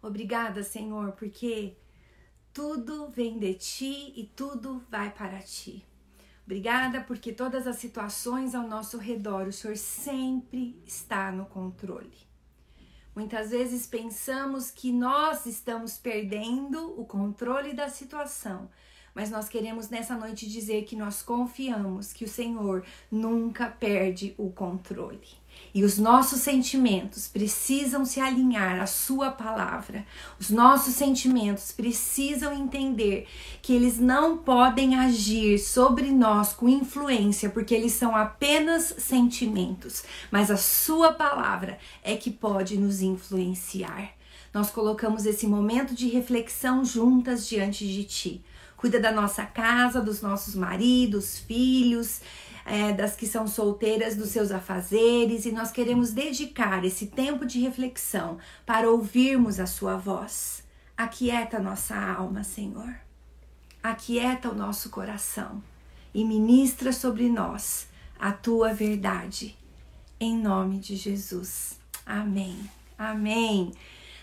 Obrigada, Senhor, porque tudo vem de ti e tudo vai para ti. Obrigada porque todas as situações ao nosso redor, o Senhor sempre está no controle. Muitas vezes pensamos que nós estamos perdendo o controle da situação, mas nós queremos nessa noite dizer que nós confiamos que o Senhor nunca perde o controle. E os nossos sentimentos precisam se alinhar à Sua palavra. Os nossos sentimentos precisam entender que eles não podem agir sobre nós com influência, porque eles são apenas sentimentos. Mas a Sua palavra é que pode nos influenciar. Nós colocamos esse momento de reflexão juntas diante de Ti. Cuida da nossa casa, dos nossos maridos, filhos é, das que são solteiras dos seus afazeres e nós queremos dedicar esse tempo de reflexão para ouvirmos a Sua voz. Aquieta nossa alma, Senhor. Aquieta o nosso coração e ministra sobre nós a Tua verdade. Em nome de Jesus. Amém. Amém.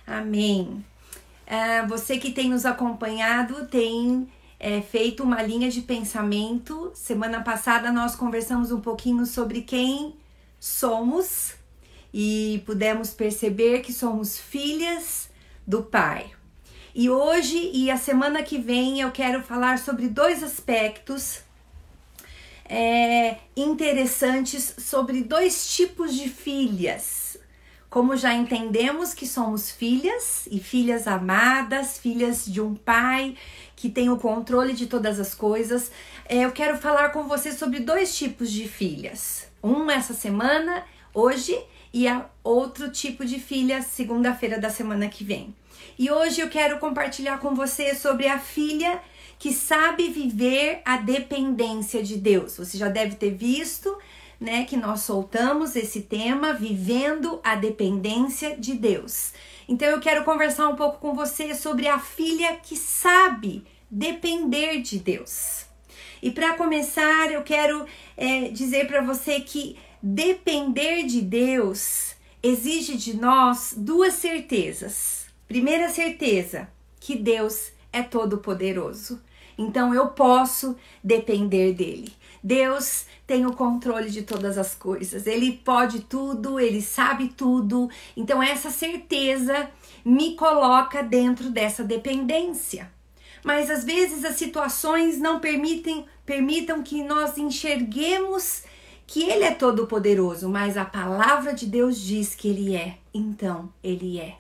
Amém. É, você que tem nos acompanhado tem é, feito uma linha de pensamento. Semana passada nós conversamos um pouquinho sobre quem somos e pudemos perceber que somos filhas do Pai. E hoje e a semana que vem eu quero falar sobre dois aspectos é, interessantes sobre dois tipos de filhas. Como já entendemos que somos filhas e filhas amadas, filhas de um pai que tem o controle de todas as coisas, é, eu quero falar com você sobre dois tipos de filhas. Um essa semana, hoje, e a outro tipo de filha segunda-feira da semana que vem. E hoje eu quero compartilhar com você sobre a filha que sabe viver a dependência de Deus. Você já deve ter visto, né, que nós soltamos esse tema vivendo a dependência de Deus. Então eu quero conversar um pouco com você sobre a filha que sabe depender de Deus. E para começar, eu quero é, dizer para você que depender de Deus exige de nós duas certezas. Primeira certeza, que Deus é todo-poderoso. Então eu posso depender dele. Deus tem o controle de todas as coisas. Ele pode tudo, ele sabe tudo. Então essa certeza me coloca dentro dessa dependência. Mas às vezes as situações não permitem permitam que nós enxerguemos que ele é todo poderoso, mas a palavra de Deus diz que ele é. Então, ele é.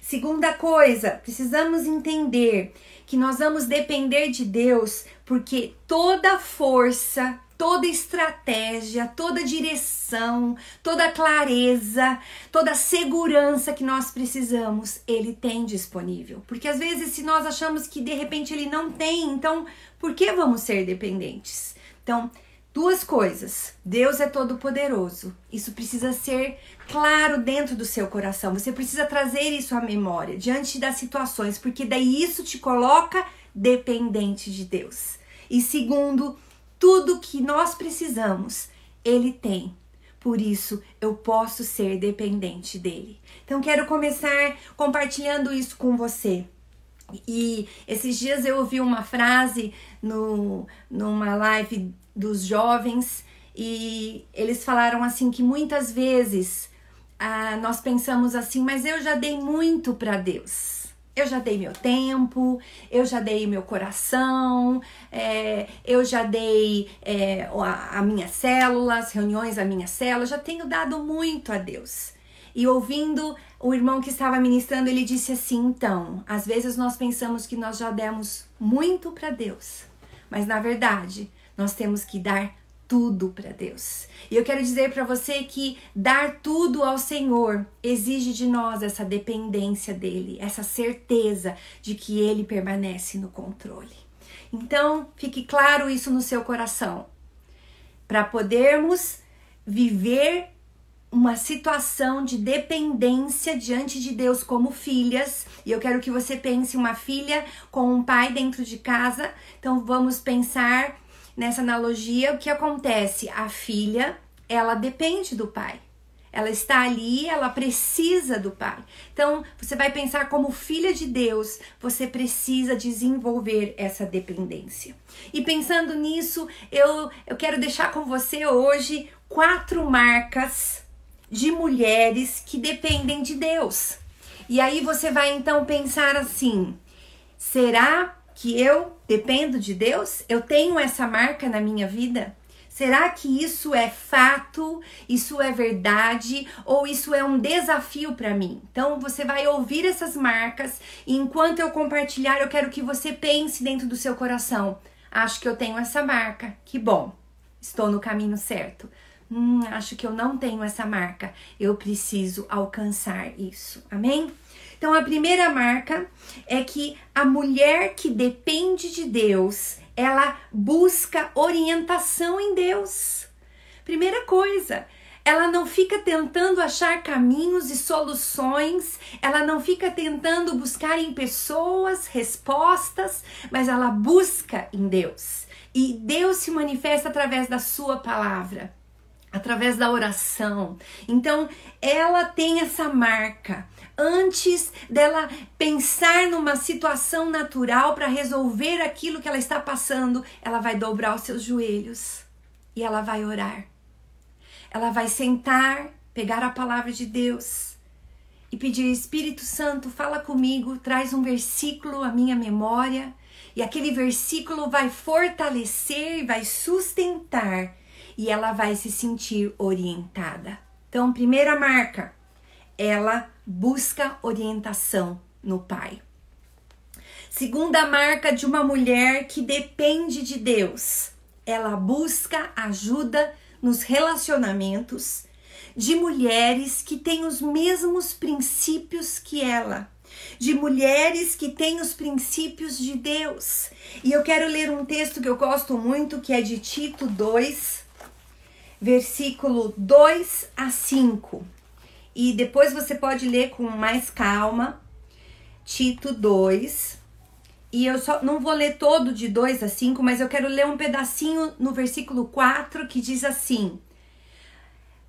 Segunda coisa, precisamos entender que nós vamos depender de Deus porque toda força, toda estratégia, toda direção, toda clareza, toda segurança que nós precisamos, ele tem disponível. Porque às vezes, se nós achamos que de repente ele não tem, então por que vamos ser dependentes? Então, Duas coisas. Deus é todo poderoso. Isso precisa ser claro dentro do seu coração. Você precisa trazer isso à memória diante das situações, porque daí isso te coloca dependente de Deus. E segundo, tudo que nós precisamos, ele tem. Por isso, eu posso ser dependente dele. Então, quero começar compartilhando isso com você. E esses dias eu ouvi uma frase no, numa live dos jovens e eles falaram assim que muitas vezes ah, nós pensamos assim, mas eu já dei muito para Deus. Eu já dei meu tempo, eu já dei meu coração, é, eu já dei é, a, a minha célula, as reuniões da minha célula, já tenho dado muito a Deus. E ouvindo o irmão que estava ministrando, ele disse assim: então, às vezes nós pensamos que nós já demos muito para Deus, mas na verdade nós temos que dar tudo para Deus. E eu quero dizer para você que dar tudo ao Senhor exige de nós essa dependência dele, essa certeza de que ele permanece no controle. Então, fique claro isso no seu coração. Para podermos viver uma situação de dependência diante de Deus como filhas, e eu quero que você pense uma filha com um pai dentro de casa. Então vamos pensar nessa analogia, o que acontece? A filha, ela depende do pai. Ela está ali, ela precisa do pai. Então, você vai pensar como filha de Deus, você precisa desenvolver essa dependência. E pensando nisso, eu, eu quero deixar com você hoje quatro marcas de mulheres que dependem de Deus. E aí você vai então pensar assim: será que eu dependo de Deus? Eu tenho essa marca na minha vida? Será que isso é fato? Isso é verdade? Ou isso é um desafio para mim? Então você vai ouvir essas marcas e enquanto eu compartilhar, eu quero que você pense dentro do seu coração. Acho que eu tenho essa marca. Que bom. Estou no caminho certo. Hum, acho que eu não tenho essa marca. Eu preciso alcançar isso. Amém? Então a primeira marca é que a mulher que depende de Deus, ela busca orientação em Deus. Primeira coisa, ela não fica tentando achar caminhos e soluções, ela não fica tentando buscar em pessoas respostas, mas ela busca em Deus. E Deus se manifesta através da sua palavra, através da oração. Então, ela tem essa marca antes dela pensar numa situação natural para resolver aquilo que ela está passando, ela vai dobrar os seus joelhos e ela vai orar. Ela vai sentar, pegar a palavra de Deus e pedir: Espírito Santo, fala comigo, traz um versículo à minha memória. E aquele versículo vai fortalecer, vai sustentar e ela vai se sentir orientada. Então, primeira marca, ela busca orientação no pai. Segunda marca de uma mulher que depende de Deus, ela busca ajuda nos relacionamentos de mulheres que têm os mesmos princípios que ela, de mulheres que têm os princípios de Deus. E eu quero ler um texto que eu gosto muito, que é de Tito 2, versículo 2 a 5 e depois você pode ler com mais calma Tito 2. E eu só não vou ler todo de 2 a 5, mas eu quero ler um pedacinho no versículo 4 que diz assim: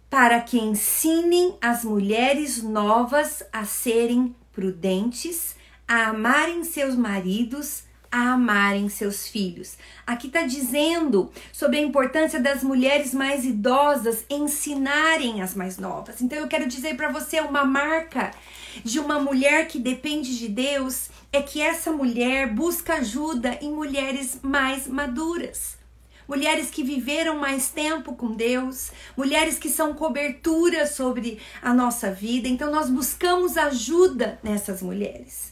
Para que ensinem as mulheres novas a serem prudentes, a amarem seus maridos, a amarem seus filhos. Aqui está dizendo sobre a importância das mulheres mais idosas ensinarem as mais novas. Então eu quero dizer para você uma marca de uma mulher que depende de Deus é que essa mulher busca ajuda em mulheres mais maduras. Mulheres que viveram mais tempo com Deus, mulheres que são cobertura sobre a nossa vida. Então nós buscamos ajuda nessas mulheres.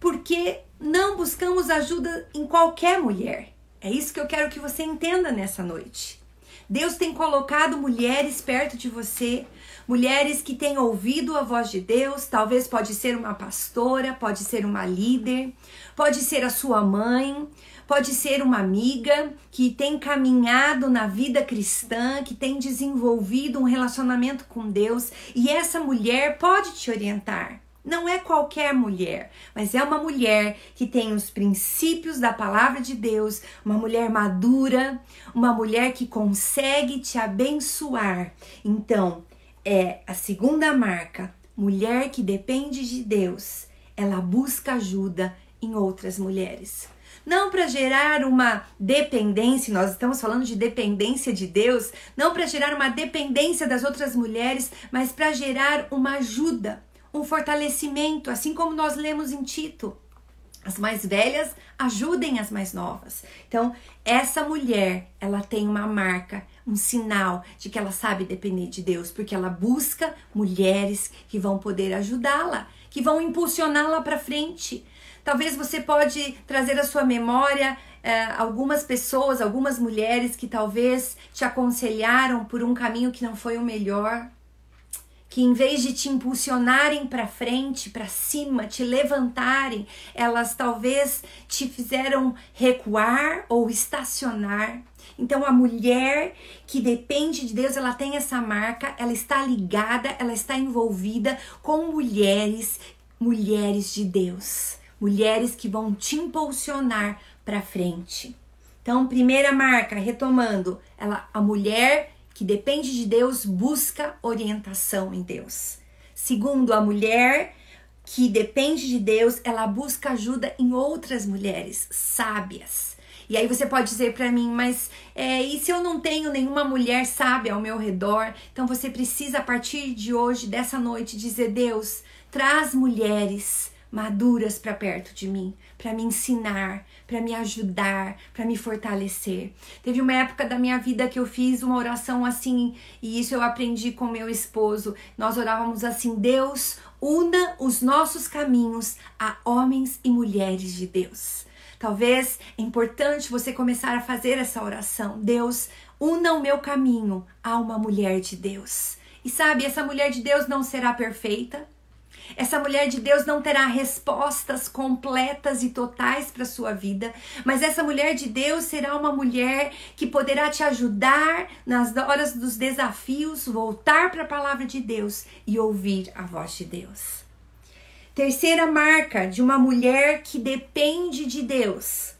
Porque não buscamos ajuda em qualquer mulher. É isso que eu quero que você entenda nessa noite. Deus tem colocado mulheres perto de você, mulheres que têm ouvido a voz de Deus, talvez pode ser uma pastora, pode ser uma líder, pode ser a sua mãe, pode ser uma amiga que tem caminhado na vida cristã, que tem desenvolvido um relacionamento com Deus, e essa mulher pode te orientar. Não é qualquer mulher, mas é uma mulher que tem os princípios da palavra de Deus, uma mulher madura, uma mulher que consegue te abençoar. Então, é a segunda marca, mulher que depende de Deus. Ela busca ajuda em outras mulheres não para gerar uma dependência, nós estamos falando de dependência de Deus, não para gerar uma dependência das outras mulheres, mas para gerar uma ajuda, um fortalecimento, assim como nós lemos em Tito. As mais velhas ajudem as mais novas. Então, essa mulher, ela tem uma marca, um sinal de que ela sabe depender de Deus, porque ela busca mulheres que vão poder ajudá-la, que vão impulsioná-la para frente. Talvez você pode trazer à sua memória é, algumas pessoas, algumas mulheres que talvez te aconselharam por um caminho que não foi o melhor, que em vez de te impulsionarem para frente, para cima, te levantarem, elas talvez te fizeram recuar ou estacionar. Então a mulher que depende de Deus, ela tem essa marca, ela está ligada, ela está envolvida com mulheres, mulheres de Deus, mulheres que vão te impulsionar para frente. Então, primeira marca, retomando, ela a mulher que depende de Deus busca orientação em Deus. Segundo, a mulher que depende de Deus, ela busca ajuda em outras mulheres sábias. E aí você pode dizer para mim, mas é, e se eu não tenho nenhuma mulher sábia ao meu redor? Então você precisa, a partir de hoje, dessa noite, dizer: Deus, traz mulheres maduras para perto de mim, para me ensinar, para me ajudar, para me fortalecer. Teve uma época da minha vida que eu fiz uma oração assim, e isso eu aprendi com meu esposo. Nós orávamos assim: Deus, una os nossos caminhos a homens e mulheres de Deus. Talvez é importante você começar a fazer essa oração. Deus, una o meu caminho a uma mulher de Deus. E sabe, essa mulher de Deus não será perfeita. Essa mulher de Deus não terá respostas completas e totais para sua vida, mas essa mulher de Deus será uma mulher que poderá te ajudar nas horas dos desafios, voltar para a palavra de Deus e ouvir a voz de Deus. Terceira marca de uma mulher que depende de Deus.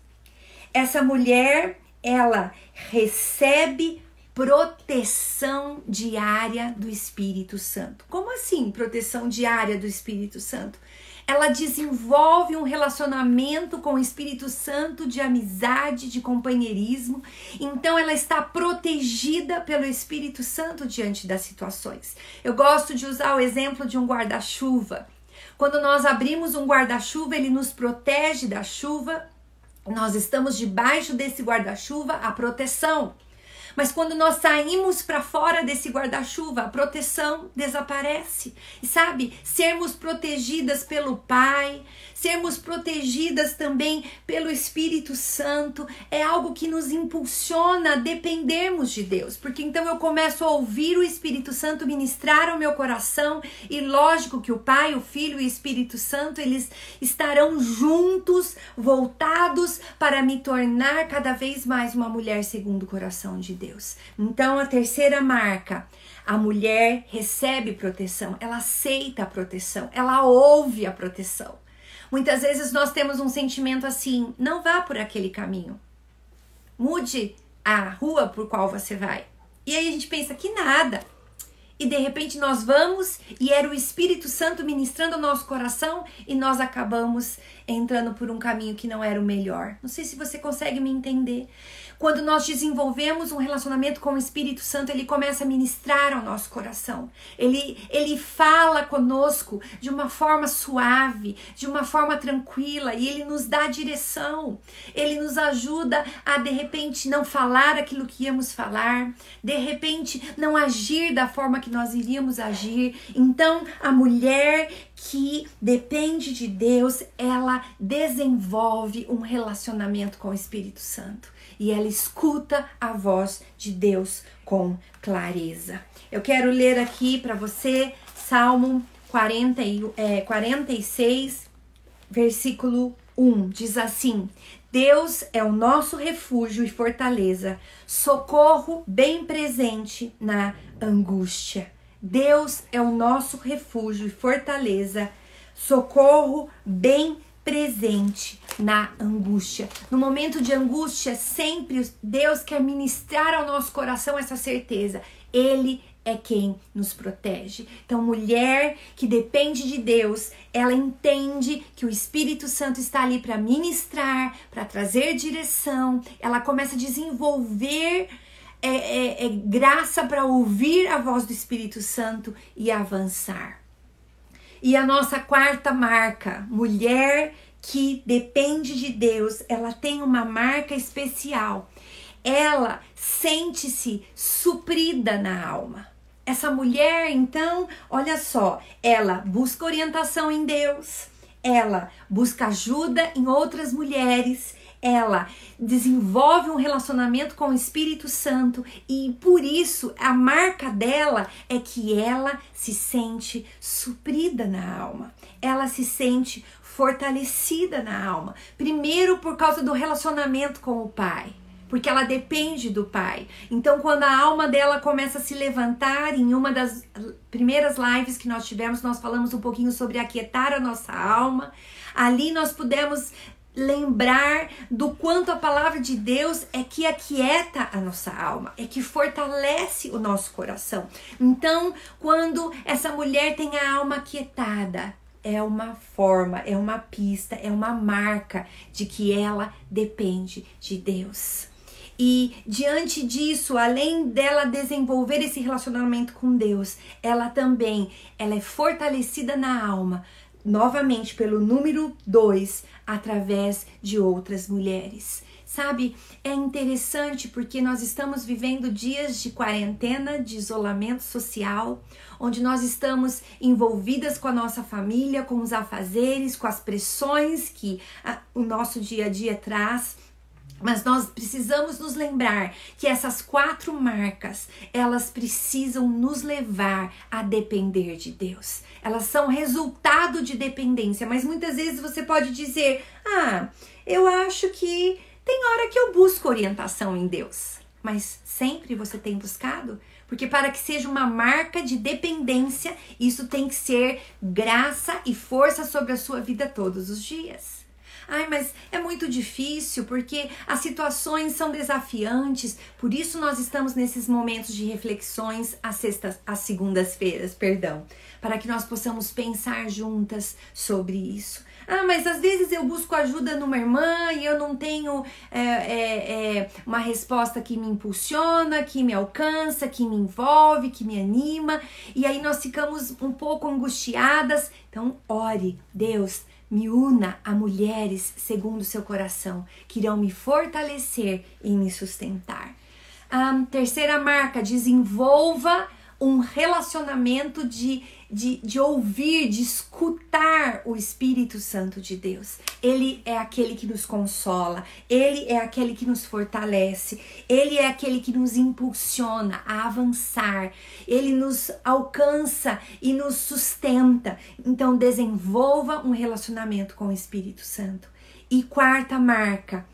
Essa mulher, ela recebe proteção diária do Espírito Santo. Como assim, proteção diária do Espírito Santo? Ela desenvolve um relacionamento com o Espírito Santo de amizade, de companheirismo. Então ela está protegida pelo Espírito Santo diante das situações. Eu gosto de usar o exemplo de um guarda-chuva. Quando nós abrimos um guarda-chuva, ele nos protege da chuva. Nós estamos debaixo desse guarda-chuva, a proteção. Mas quando nós saímos para fora desse guarda-chuva, a proteção desaparece. E sabe, sermos protegidas pelo Pai, sermos protegidas também pelo Espírito Santo, é algo que nos impulsiona a dependermos de Deus, porque então eu começo a ouvir o Espírito Santo ministrar ao meu coração e lógico que o Pai, o Filho e o Espírito Santo, eles estarão juntos, voltados para me tornar cada vez mais uma mulher segundo o coração de Deus. Então a terceira marca, a mulher recebe proteção, ela aceita a proteção, ela ouve a proteção. Muitas vezes nós temos um sentimento assim: não vá por aquele caminho. Mude a rua por qual você vai. E aí a gente pensa que nada. E de repente nós vamos e era o Espírito Santo ministrando o nosso coração e nós acabamos entrando por um caminho que não era o melhor. Não sei se você consegue me entender. Quando nós desenvolvemos um relacionamento com o Espírito Santo, ele começa a ministrar ao nosso coração. Ele, ele fala conosco de uma forma suave, de uma forma tranquila e ele nos dá direção. Ele nos ajuda a de repente não falar aquilo que íamos falar, de repente não agir da forma que nós iríamos agir. Então, a mulher que depende de Deus, ela desenvolve um relacionamento com o Espírito Santo e ela escuta a voz de Deus com clareza. Eu quero ler aqui para você Salmo 40, é, 46, versículo 1. Diz assim: Deus é o nosso refúgio e fortaleza, socorro bem presente na angústia. Deus é o nosso refúgio e fortaleza, socorro bem presente presente na angústia. No momento de angústia, sempre Deus quer ministrar ao nosso coração essa certeza. Ele é quem nos protege. Então, mulher que depende de Deus, ela entende que o Espírito Santo está ali para ministrar, para trazer direção. Ela começa a desenvolver é, é, é, graça para ouvir a voz do Espírito Santo e avançar. E a nossa quarta marca, mulher que depende de Deus, ela tem uma marca especial. Ela sente-se suprida na alma. Essa mulher, então, olha só, ela busca orientação em Deus, ela busca ajuda em outras mulheres, ela desenvolve um relacionamento com o Espírito Santo e por isso a marca dela é que ela se sente suprida na alma. Ela se sente fortalecida na alma. Primeiro por causa do relacionamento com o Pai porque ela depende do pai. Então, quando a alma dela começa a se levantar, em uma das primeiras lives que nós tivemos, nós falamos um pouquinho sobre aquietar a nossa alma. Ali nós pudemos lembrar do quanto a palavra de Deus é que aquieta a nossa alma, é que fortalece o nosso coração. Então, quando essa mulher tem a alma aquietada, é uma forma, é uma pista, é uma marca de que ela depende de Deus. E diante disso, além dela desenvolver esse relacionamento com Deus, ela também ela é fortalecida na alma, novamente pelo número 2, através de outras mulheres. Sabe, é interessante porque nós estamos vivendo dias de quarentena, de isolamento social, onde nós estamos envolvidas com a nossa família, com os afazeres, com as pressões que a, o nosso dia a dia traz. Mas nós precisamos nos lembrar que essas quatro marcas, elas precisam nos levar a depender de Deus. Elas são resultado de dependência, mas muitas vezes você pode dizer: "Ah, eu acho que tem hora que eu busco orientação em Deus". Mas sempre você tem buscado? Porque para que seja uma marca de dependência, isso tem que ser graça e força sobre a sua vida todos os dias. Ai, mas é muito difícil porque as situações são desafiantes. Por isso nós estamos nesses momentos de reflexões às sextas, às segundas-feiras, perdão, para que nós possamos pensar juntas sobre isso. Ah, mas às vezes eu busco ajuda numa irmã e eu não tenho é, é, é, uma resposta que me impulsiona, que me alcança, que me envolve, que me anima. E aí nós ficamos um pouco angustiadas. Então, ore, Deus, me una a mulheres segundo seu coração, que irão me fortalecer e me sustentar. A terceira marca, desenvolva um relacionamento de de, de ouvir, de escutar o Espírito Santo de Deus. Ele é aquele que nos consola, ele é aquele que nos fortalece, ele é aquele que nos impulsiona a avançar, ele nos alcança e nos sustenta. Então, desenvolva um relacionamento com o Espírito Santo. E quarta marca,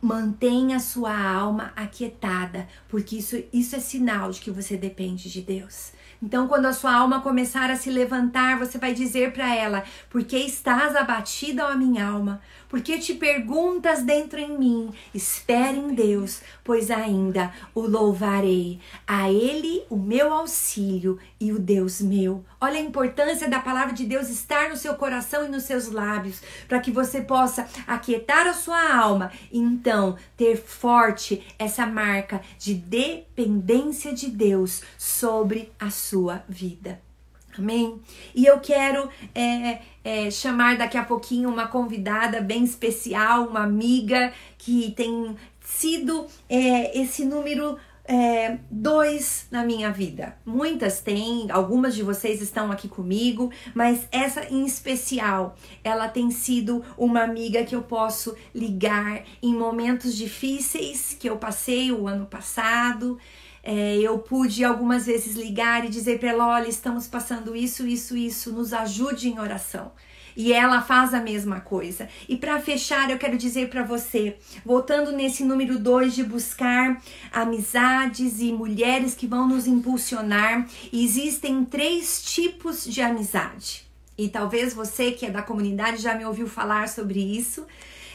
mantenha sua alma aquietada, porque isso, isso é sinal de que você depende de Deus. Então, quando a sua alma começar a se levantar, você vai dizer para ela: Por que estás abatida, ó minha alma? Porque te perguntas dentro em mim, espere em Deus, pois ainda o louvarei. A Ele o meu auxílio e o Deus meu. Olha a importância da palavra de Deus estar no seu coração e nos seus lábios, para que você possa aquietar a sua alma e então ter forte essa marca de dependência de Deus sobre a sua vida. Amém? E eu quero é, é, chamar daqui a pouquinho uma convidada bem especial, uma amiga que tem sido é, esse número é, dois na minha vida. Muitas têm, algumas de vocês estão aqui comigo, mas essa em especial, ela tem sido uma amiga que eu posso ligar em momentos difíceis que eu passei o ano passado. É, eu pude algumas vezes ligar e dizer para ela: olha, estamos passando isso, isso, isso, nos ajude em oração. E ela faz a mesma coisa. E para fechar, eu quero dizer para você, voltando nesse número 2 de buscar amizades e mulheres que vão nos impulsionar, existem três tipos de amizade. E talvez você que é da comunidade já me ouviu falar sobre isso.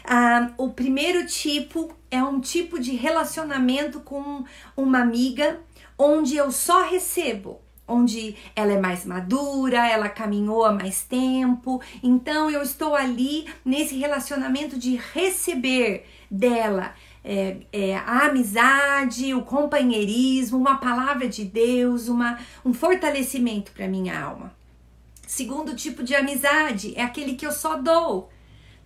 Ah, o primeiro tipo é um tipo de relacionamento com uma amiga onde eu só recebo, onde ela é mais madura, ela caminhou há mais tempo, então eu estou ali nesse relacionamento de receber dela. É, é, a amizade, o companheirismo, uma palavra de Deus, uma, um fortalecimento para minha alma. Segundo tipo de amizade é aquele que eu só dou.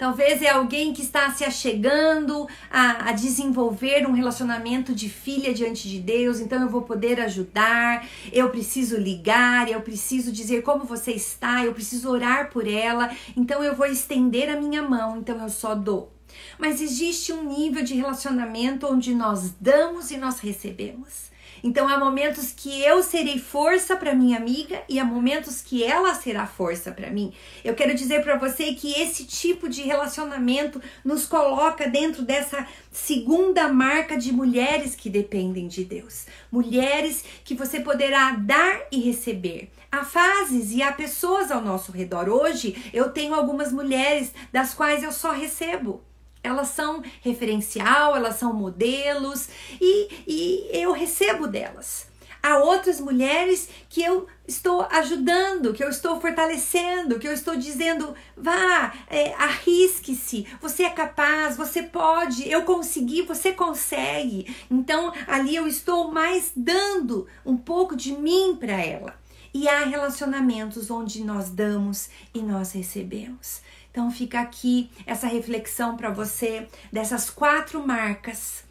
Talvez é alguém que está se achegando a, a, desenvolver um relacionamento de filha diante de Deus, então eu vou poder ajudar, eu preciso ligar, eu preciso dizer como você está, eu preciso orar por ela, então eu vou estender a minha mão, então eu só dou. Mas existe um nível de relacionamento onde nós damos e nós recebemos. Então há momentos que eu serei força para minha amiga e há momentos que ela será força para mim. Eu quero dizer para você que esse tipo de relacionamento nos coloca dentro dessa segunda marca de mulheres que dependem de Deus. Mulheres que você poderá dar e receber. Há fases e há pessoas ao nosso redor. Hoje eu tenho algumas mulheres das quais eu só recebo. Elas são referencial, elas são modelos e, e eu recebo delas. Há outras mulheres que eu estou ajudando, que eu estou fortalecendo, que eu estou dizendo, vá, é, arrisque-se, você é capaz, você pode, eu consegui, você consegue. Então ali eu estou mais dando um pouco de mim para ela. E há relacionamentos onde nós damos e nós recebemos. Então fica aqui essa reflexão para você dessas quatro marcas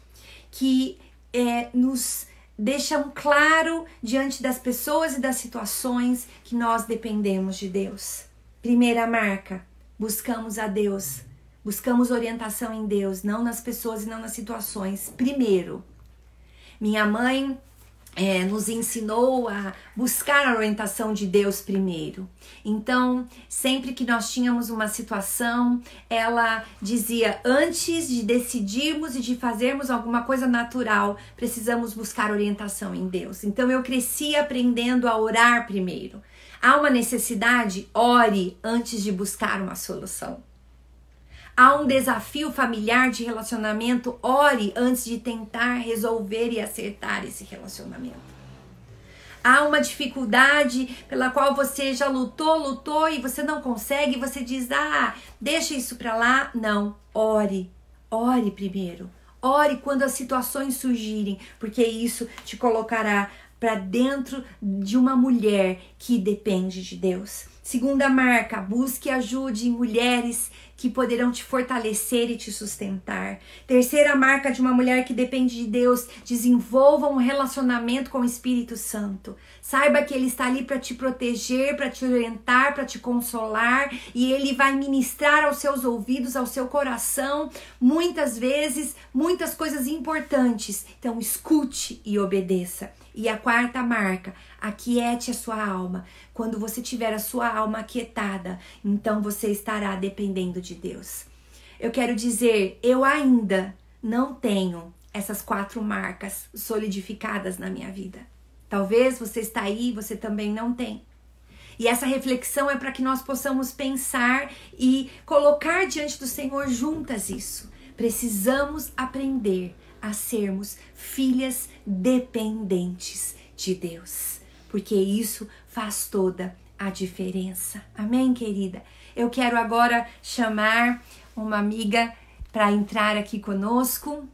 que é, nos deixam claro diante das pessoas e das situações que nós dependemos de Deus. Primeira marca: buscamos a Deus, buscamos orientação em Deus, não nas pessoas e não nas situações. Primeiro, minha mãe é, nos ensinou a buscar a orientação de Deus primeiro. Então, sempre que nós tínhamos uma situação, ela dizia: antes de decidirmos e de fazermos alguma coisa natural, precisamos buscar orientação em Deus. Então, eu cresci aprendendo a orar primeiro. Há uma necessidade? Ore antes de buscar uma solução. Há um desafio familiar de relacionamento, ore antes de tentar resolver e acertar esse relacionamento. Há uma dificuldade pela qual você já lutou, lutou e você não consegue, você diz: "Ah, deixa isso para lá". Não, ore. Ore primeiro. Ore quando as situações surgirem, porque isso te colocará para dentro de uma mulher que depende de Deus. Segunda marca, busque ajude mulheres que poderão te fortalecer e te sustentar. Terceira marca de uma mulher que depende de Deus: desenvolva um relacionamento com o Espírito Santo. Saiba que ele está ali para te proteger, para te orientar, para te consolar e ele vai ministrar aos seus ouvidos, ao seu coração, muitas vezes, muitas coisas importantes. Então, escute e obedeça. E a quarta marca, aquiete a sua alma. Quando você tiver a sua alma aquietada, então você estará dependendo de Deus. Eu quero dizer, eu ainda não tenho essas quatro marcas solidificadas na minha vida. Talvez você está aí, você também não tem. E essa reflexão é para que nós possamos pensar e colocar diante do Senhor juntas isso. Precisamos aprender a sermos filhas dependentes de Deus, porque isso faz toda a diferença. Amém, querida? Eu quero agora chamar uma amiga para entrar aqui conosco.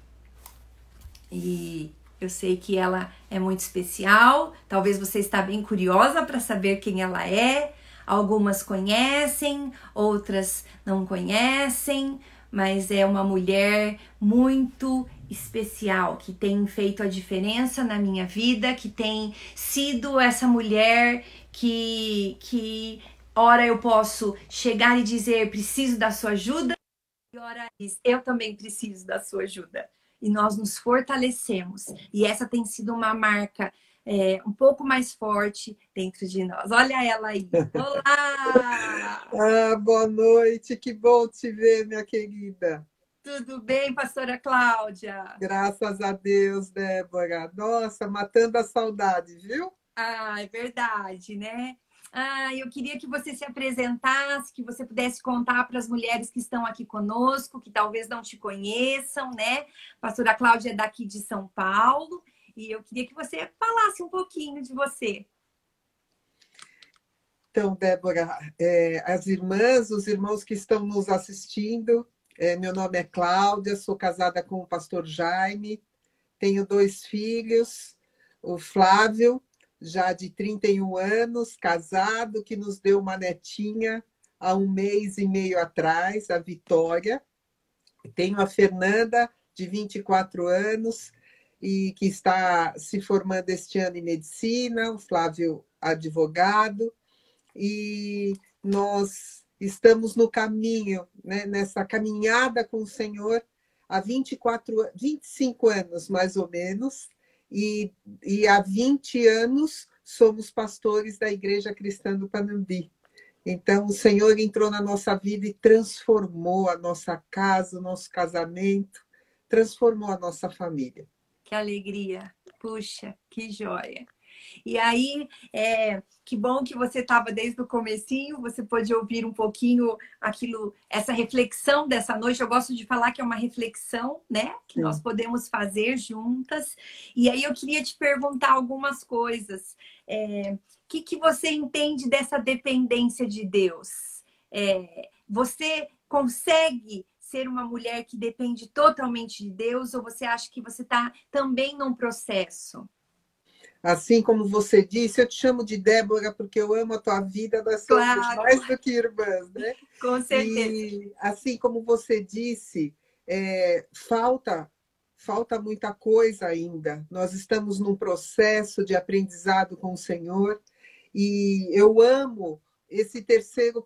E eu sei que ela é muito especial. Talvez você está bem curiosa para saber quem ela é. Algumas conhecem, outras não conhecem, mas é uma mulher muito especial, que tem feito a diferença na minha vida, que tem sido essa mulher que que ora eu posso chegar e dizer preciso da sua ajuda, e ora eu também preciso da sua ajuda. E nós nos fortalecemos. E essa tem sido uma marca é, um pouco mais forte dentro de nós. Olha ela aí. Olá! ah, boa noite, que bom te ver, minha querida. Tudo bem, pastora Cláudia? Graças a Deus, Débora. Nossa, matando a saudade, viu? Ah, é verdade, né? Ah, eu queria que você se apresentasse, que você pudesse contar para as mulheres que estão aqui conosco, que talvez não te conheçam, né? pastora Cláudia é daqui de São Paulo e eu queria que você falasse um pouquinho de você. Então, Débora, é, as irmãs, os irmãos que estão nos assistindo, é, meu nome é Cláudia, sou casada com o pastor Jaime, tenho dois filhos, o Flávio, já de 31 anos, casado, que nos deu uma netinha há um mês e meio atrás, a Vitória. Tenho a Fernanda, de 24 anos, e que está se formando este ano em medicina, o Flávio, advogado, e nós estamos no caminho, né, nessa caminhada com o Senhor há 24, 25 anos, mais ou menos, e, e há 20 anos somos pastores da Igreja Cristã do Panambi. Então, o Senhor entrou na nossa vida e transformou a nossa casa, o nosso casamento, transformou a nossa família. Que alegria! Puxa, que joia! E aí, é, que bom que você estava desde o comecinho, você pôde ouvir um pouquinho aquilo, essa reflexão dessa noite. Eu gosto de falar que é uma reflexão, né? Que Sim. nós podemos fazer juntas. E aí eu queria te perguntar algumas coisas. É, o que, que você entende dessa dependência de Deus? É, você consegue ser uma mulher que depende totalmente de Deus ou você acha que você está também num processo? Assim como você disse, eu te chamo de Débora porque eu amo a tua vida, nós somos claro. mais do que irmãs, né? Com certeza. E assim como você disse, é, falta falta muita coisa ainda. Nós estamos num processo de aprendizado com o Senhor e eu amo esse terceiro,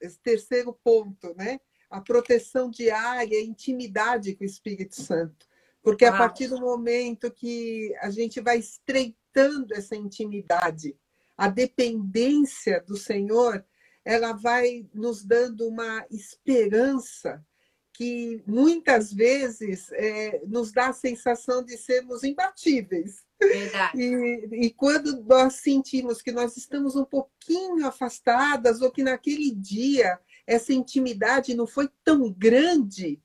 esse terceiro ponto, né? A proteção diária, a intimidade com o Espírito Santo. Porque a partir do momento que a gente vai estreitando essa intimidade, a dependência do Senhor, ela vai nos dando uma esperança que muitas vezes é, nos dá a sensação de sermos imbatíveis. Verdade. E, e, quando nós sentimos que nós estamos um pouquinho afastadas, ou que naquele dia essa intimidade não foi tão grande,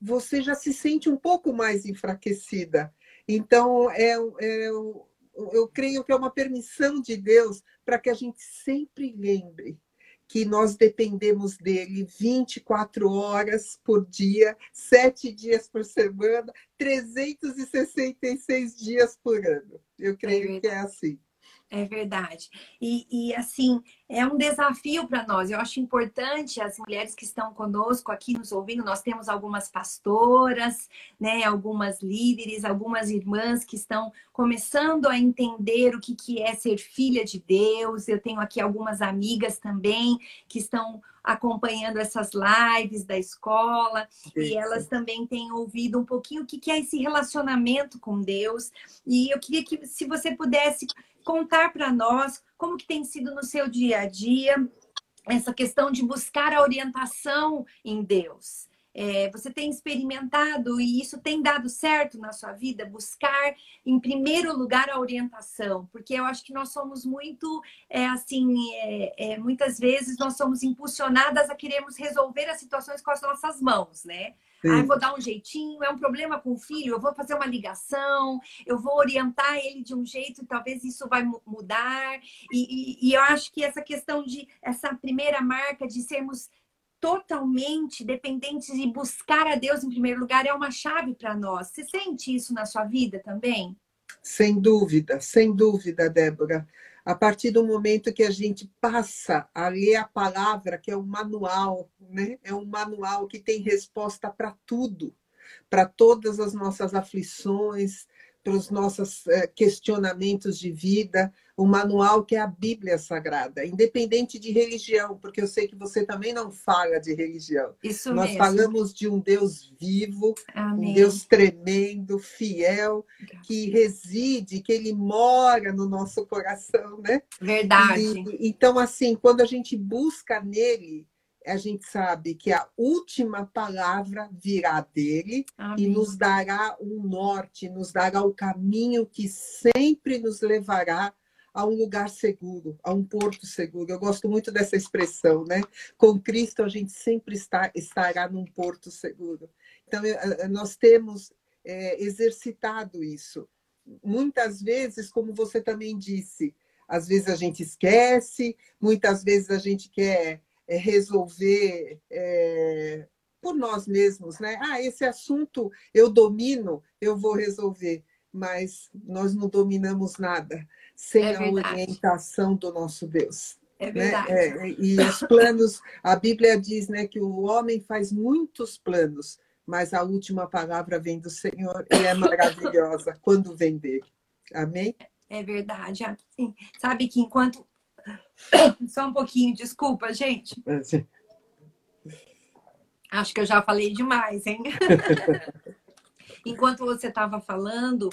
você já se sente um pouco mais enfraquecida. Então, é, é, eu creio que é uma permissão de Deus para que a gente sempre lembre que nós dependemos dele 24 horas por dia, sete dias por semana, 366 dias por ano. Eu creio é que é assim. É verdade. E, e assim, é um desafio para nós. Eu acho importante as mulheres que estão conosco aqui nos ouvindo. Nós temos algumas pastoras, né, algumas líderes, algumas irmãs que estão começando a entender o que, que é ser filha de Deus. Eu tenho aqui algumas amigas também que estão acompanhando essas lives da escola e elas também têm ouvido um pouquinho o que, que é esse relacionamento com Deus. E eu queria que, se você pudesse contar para nós como que tem sido no seu dia a dia essa questão de buscar a orientação em Deus. É, você tem experimentado e isso tem dado certo na sua vida? Buscar, em primeiro lugar, a orientação, porque eu acho que nós somos muito, é, assim, é, é muitas vezes nós somos impulsionadas a queremos resolver as situações com as nossas mãos, né? Vou dar um jeitinho, é um problema com o filho, eu vou fazer uma ligação, eu vou orientar ele de um jeito, talvez isso vai mudar. E, e, e eu acho que essa questão de, essa primeira marca de sermos totalmente dependentes e buscar a Deus em primeiro lugar é uma chave para nós. Você sente isso na sua vida também? Sem dúvida, sem dúvida, Débora a partir do momento que a gente passa a ler a palavra, que é um manual, né? É um manual que tem resposta para tudo, para todas as nossas aflições, para os nossos eh, questionamentos de vida, um manual que é a Bíblia Sagrada, independente de religião, porque eu sei que você também não fala de religião. Isso Nós mesmo. falamos de um Deus vivo, Amém. um Deus tremendo, fiel, que reside, que ele mora no nosso coração, né? Verdade. E, então, assim, quando a gente busca nele, a gente sabe que a última palavra virá dele Amém. e nos dará um norte, nos dará o caminho que sempre nos levará a um lugar seguro, a um porto seguro. Eu gosto muito dessa expressão, né? Com Cristo a gente sempre está, estará num porto seguro. Então, nós temos é, exercitado isso. Muitas vezes, como você também disse, às vezes a gente esquece, muitas vezes a gente quer resolver é, por nós mesmos, né? Ah, esse assunto eu domino, eu vou resolver, mas nós não dominamos nada sem é a orientação do nosso Deus. É né? verdade. Né? É, e os planos, a Bíblia diz né, que o homem faz muitos planos, mas a última palavra vem do Senhor e é maravilhosa quando vem dele. Amém? É verdade. Sabe que enquanto. Só um pouquinho, desculpa, gente. É, sim. Acho que eu já falei demais, hein? enquanto você estava falando,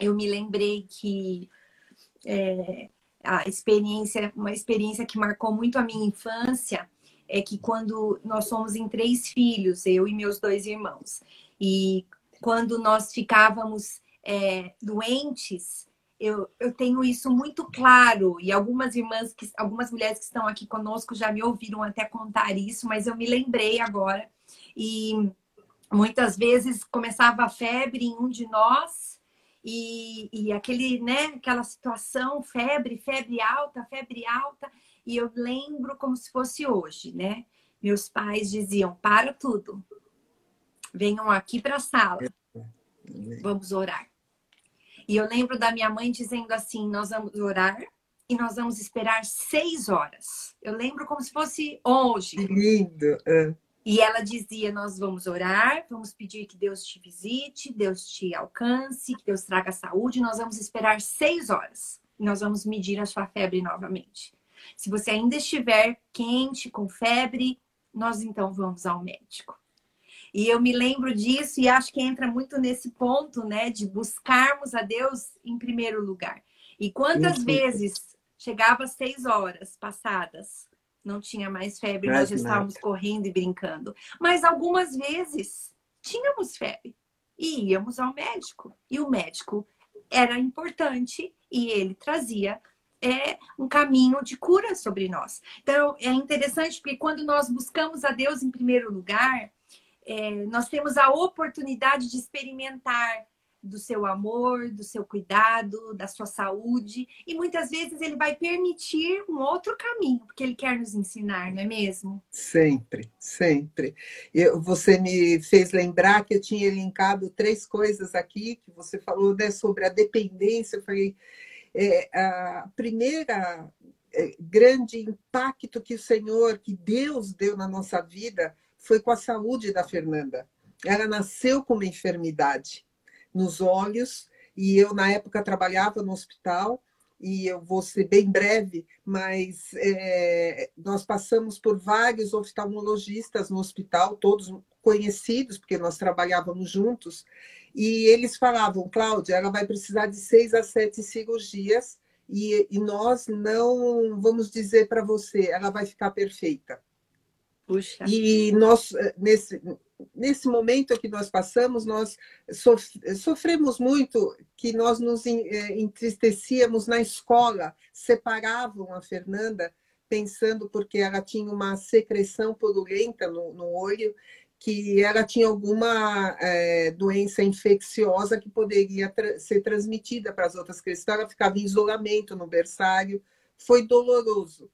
eu me lembrei que é, a experiência, uma experiência que marcou muito a minha infância é que quando nós somos em três filhos, eu e meus dois irmãos, e quando nós ficávamos é, doentes, eu, eu tenho isso muito claro e algumas irmãs, que, algumas mulheres que estão aqui conosco já me ouviram até contar isso, mas eu me lembrei agora e muitas vezes começava a febre em um de nós e, e aquele, né, aquela situação, febre, febre alta, febre alta, e eu lembro como se fosse hoje, né? Meus pais diziam: para tudo, venham aqui para a sala, vamos orar. E eu lembro da minha mãe dizendo assim: nós vamos orar e nós vamos esperar seis horas. Eu lembro como se fosse hoje. Lindo. É. E ela dizia: Nós vamos orar, vamos pedir que Deus te visite, Deus te alcance, que Deus traga saúde. Nós vamos esperar seis horas. E nós vamos medir a sua febre novamente. Se você ainda estiver quente, com febre, nós então vamos ao médico. E eu me lembro disso e acho que entra muito nesse ponto, né, de buscarmos a Deus em primeiro lugar. E quantas Isso. vezes chegava às seis horas passadas, não tinha mais febre, mais nós já estávamos correndo e brincando. Mas algumas vezes tínhamos febre e íamos ao médico. E o médico era importante e ele trazia é um caminho de cura sobre nós. Então é interessante porque quando nós buscamos a Deus em primeiro lugar, é, nós temos a oportunidade de experimentar do seu amor, do seu cuidado, da sua saúde. E muitas vezes ele vai permitir um outro caminho, porque ele quer nos ensinar, não é mesmo? Sempre, sempre. Eu, você me fez lembrar que eu tinha linkado três coisas aqui, que você falou né, sobre a dependência. Eu falei, é, a primeira é, grande impacto que o Senhor, que Deus deu na nossa vida, foi com a saúde da Fernanda. Ela nasceu com uma enfermidade nos olhos, e eu, na época, trabalhava no hospital, e eu vou ser bem breve, mas é, nós passamos por vários oftalmologistas no hospital, todos conhecidos, porque nós trabalhávamos juntos, e eles falavam, Cláudia, ela vai precisar de seis a sete cirurgias, e, e nós não vamos dizer para você, ela vai ficar perfeita. Puxa. E nós, eh, nesse, nesse momento que nós passamos, nós sofremos muito que nós nos eh, entristecíamos na escola, separavam a Fernanda, pensando porque ela tinha uma secreção purulenta no, no olho, que ela tinha alguma é, doença infecciosa que poderia tra ser transmitida para as outras crianças. Então, ela ficava em isolamento no berçário. Foi doloroso.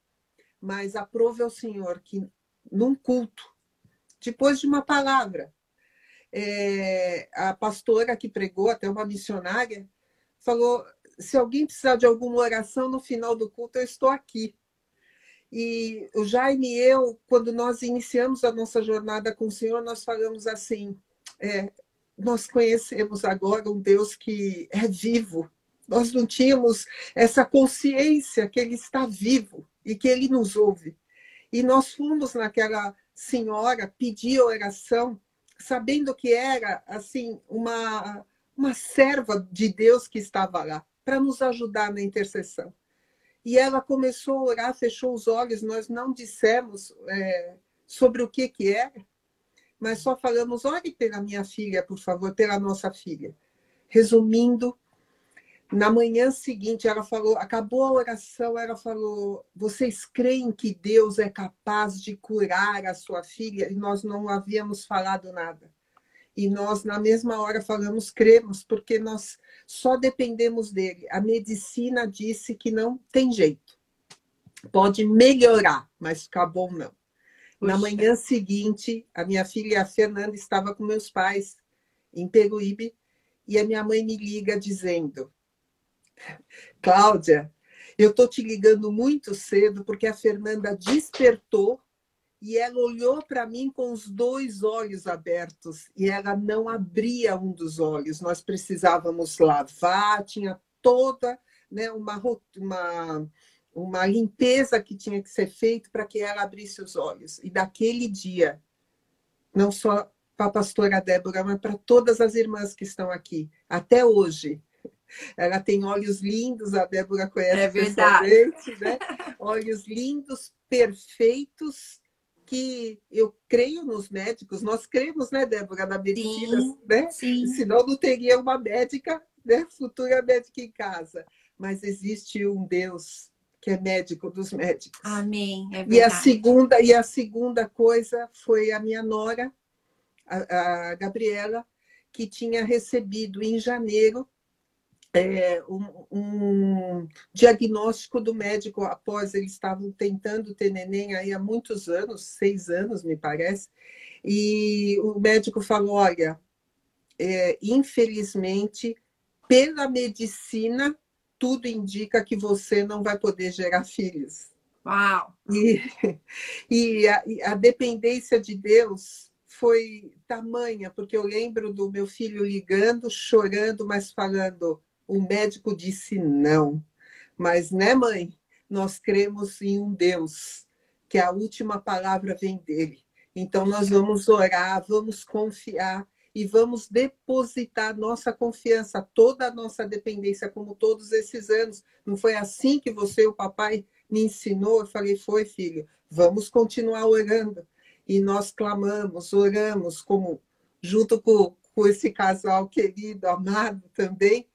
Mas aprove ao Senhor que num culto, depois de uma palavra. É, a pastora que pregou, até uma missionária, falou: se alguém precisar de alguma oração no final do culto, eu estou aqui. E o Jaime e eu, quando nós iniciamos a nossa jornada com o Senhor, nós falamos assim: é, nós conhecemos agora um Deus que é vivo. Nós não tínhamos essa consciência que Ele está vivo e que Ele nos ouve. E nós fomos naquela senhora pedir oração, sabendo que era assim uma uma serva de Deus que estava lá para nos ajudar na intercessão. E ela começou a orar, fechou os olhos. Nós não dissemos é, sobre o que que era, mas só falamos: ore pela minha filha, por favor, pela nossa filha. Resumindo, na manhã seguinte, ela falou, acabou a oração, ela falou: Vocês creem que Deus é capaz de curar a sua filha? E nós não havíamos falado nada. E nós, na mesma hora, falamos: cremos, porque nós só dependemos dele. A medicina disse que não tem jeito. Pode melhorar, mas ficar bom não. Puxa. Na manhã seguinte, a minha filha a Fernanda estava com meus pais em Peruíbe e a minha mãe me liga dizendo: Cláudia, eu estou te ligando muito cedo porque a Fernanda despertou e ela olhou para mim com os dois olhos abertos e ela não abria um dos olhos. Nós precisávamos lavar, tinha toda né, uma, uma, uma limpeza que tinha que ser feita para que ela abrisse os olhos. E daquele dia, não só para a pastora Débora, mas para todas as irmãs que estão aqui, até hoje, ela tem olhos lindos, a Débora conhece é verdade. né? Olhos lindos, perfeitos, que eu creio nos médicos, nós cremos, né, Débora, na medicina, sim, né? Sim. Senão não teria uma médica né? futura médica em casa, mas existe um Deus que é médico dos médicos. Amém. É e a segunda e a segunda coisa foi a minha nora, a, a Gabriela, que tinha recebido em janeiro é, um, um, diagnóstico do médico após eles estavam tentando ter neném aí há muitos anos, seis anos, me parece, e o médico falou: olha, é, infelizmente, pela medicina, tudo indica que você não vai poder gerar filhos. Uau! E, e a, a dependência de Deus foi tamanha, porque eu lembro do meu filho ligando, chorando, mas falando: o médico disse não. Mas, né, mãe? Nós cremos em um Deus, que a última palavra vem dele. Então, nós vamos orar, vamos confiar e vamos depositar nossa confiança, toda a nossa dependência, como todos esses anos. Não foi assim que você, o papai, me ensinou? Eu falei, foi, filho, vamos continuar orando. E nós clamamos, oramos, como junto com, com esse casal querido, amado também.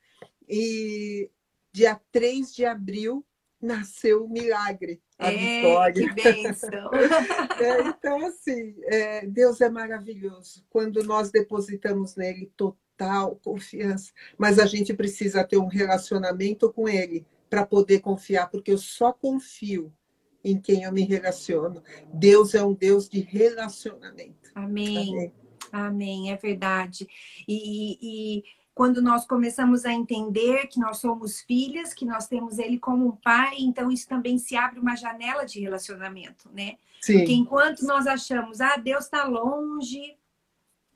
E dia 3 de abril nasceu o milagre, a é, vitória. Que bênção! é, então, assim, é, Deus é maravilhoso quando nós depositamos nele total confiança, mas a gente precisa ter um relacionamento com ele para poder confiar, porque eu só confio em quem eu me relaciono. Deus é um Deus de relacionamento. Amém. Amém, Amém é verdade. e, e quando nós começamos a entender que nós somos filhas, que nós temos ele como um pai, então isso também se abre uma janela de relacionamento, né? Sim. Porque enquanto nós achamos, ah, Deus está longe,